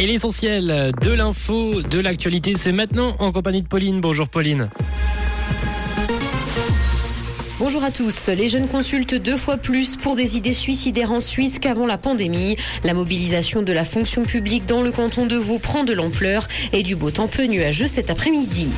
Et l'essentiel de l'info, de l'actualité, c'est maintenant en compagnie de Pauline. Bonjour Pauline. Bonjour à tous. Les jeunes consultent deux fois plus pour des idées suicidaires en Suisse qu'avant la pandémie. La mobilisation de la fonction publique dans le canton de Vaud prend de l'ampleur et du beau temps peu nuageux cet après-midi.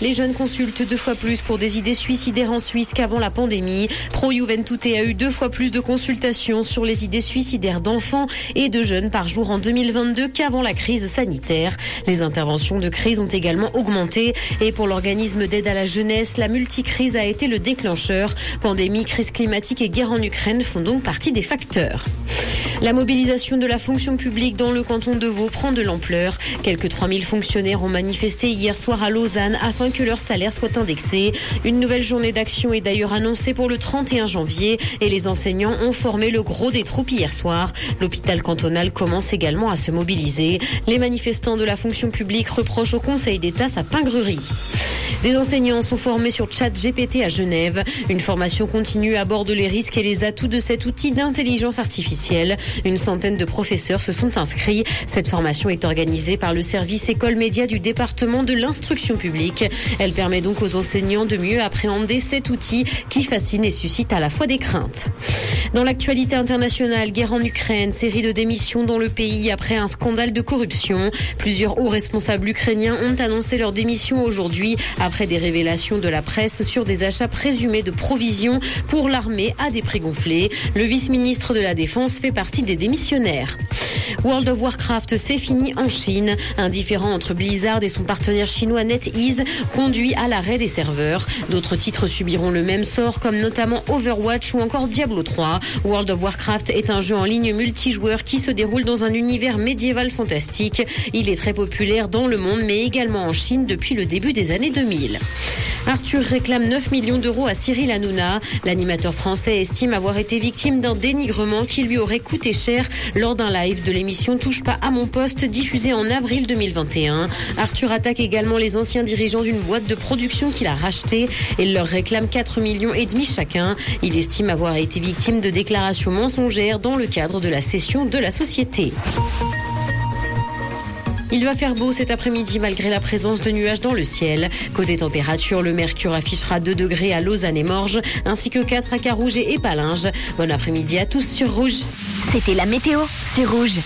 Les jeunes consultent deux fois plus pour des idées suicidaires en Suisse qu'avant la pandémie. Pro Juventute a eu deux fois plus de consultations sur les idées suicidaires d'enfants et de jeunes par jour en 2022 qu'avant la crise sanitaire. Les interventions de crise ont également augmenté et pour l'organisme d'aide à la jeunesse, la multicrise a été le déclencheur. Pandémie, crise climatique et guerre en Ukraine font donc partie des facteurs. La mobilisation de la fonction publique dans le canton de Vaud prend de l'ampleur. Quelques 3000 fonctionnaires ont manifesté hier soir à Lausanne afin que leur salaire soit indexé. Une nouvelle journée d'action est d'ailleurs annoncée pour le 31 janvier et les enseignants ont formé le gros des troupes hier soir. L'hôpital cantonal commence également à se mobiliser. Les manifestants de la fonction publique reprochent au Conseil d'État sa pingrerie. Des enseignants sont formés sur Chat GPT à Genève. Une formation continue aborde les risques et les atouts de cet outil d'intelligence artificielle. Une centaine de professeurs se sont inscrits. Cette formation est organisée par le service école média du département de l'instruction publique. Elle permet donc aux enseignants de mieux appréhender cet outil qui fascine et suscite à la fois des craintes. Dans l'actualité internationale, guerre en Ukraine, série de démissions dans le pays après un scandale de corruption. Plusieurs hauts responsables ukrainiens ont annoncé leur démission aujourd'hui après des révélations de la presse sur des achats présumés de provisions pour l'armée à des prix gonflés. Le vice-ministre de la Défense fait partie des démissionnaires. World of Warcraft, c'est fini en Chine. Un différend entre Blizzard et son partenaire chinois NetEase conduit à l'arrêt des serveurs. D'autres titres subiront le même sort, comme notamment Overwatch ou encore Diablo 3. World of Warcraft est un jeu en ligne multijoueur qui se déroule dans un univers médiéval fantastique. Il est très populaire dans le monde, mais également en Chine depuis le début des années 2000. Arthur réclame 9 millions d'euros à Cyril Hanouna. L'animateur français estime avoir été victime d'un dénigrement qui lui aurait coûté cher lors d'un live de l'émission Touche pas à mon poste diffusée en avril 2021. Arthur attaque également les anciens dirigeants d'une boîte de production qu'il a rachetée et leur réclame 4 millions et demi chacun. Il estime avoir été victime de déclarations mensongères dans le cadre de la cession de la société. Il va faire beau cet après-midi malgré la présence de nuages dans le ciel. Côté température, le mercure affichera 2 degrés à Lausanne et Morges, ainsi que 4 à Carouge et Palinges. Bon après-midi à tous sur Rouge. C'était la météo, c'est Rouge.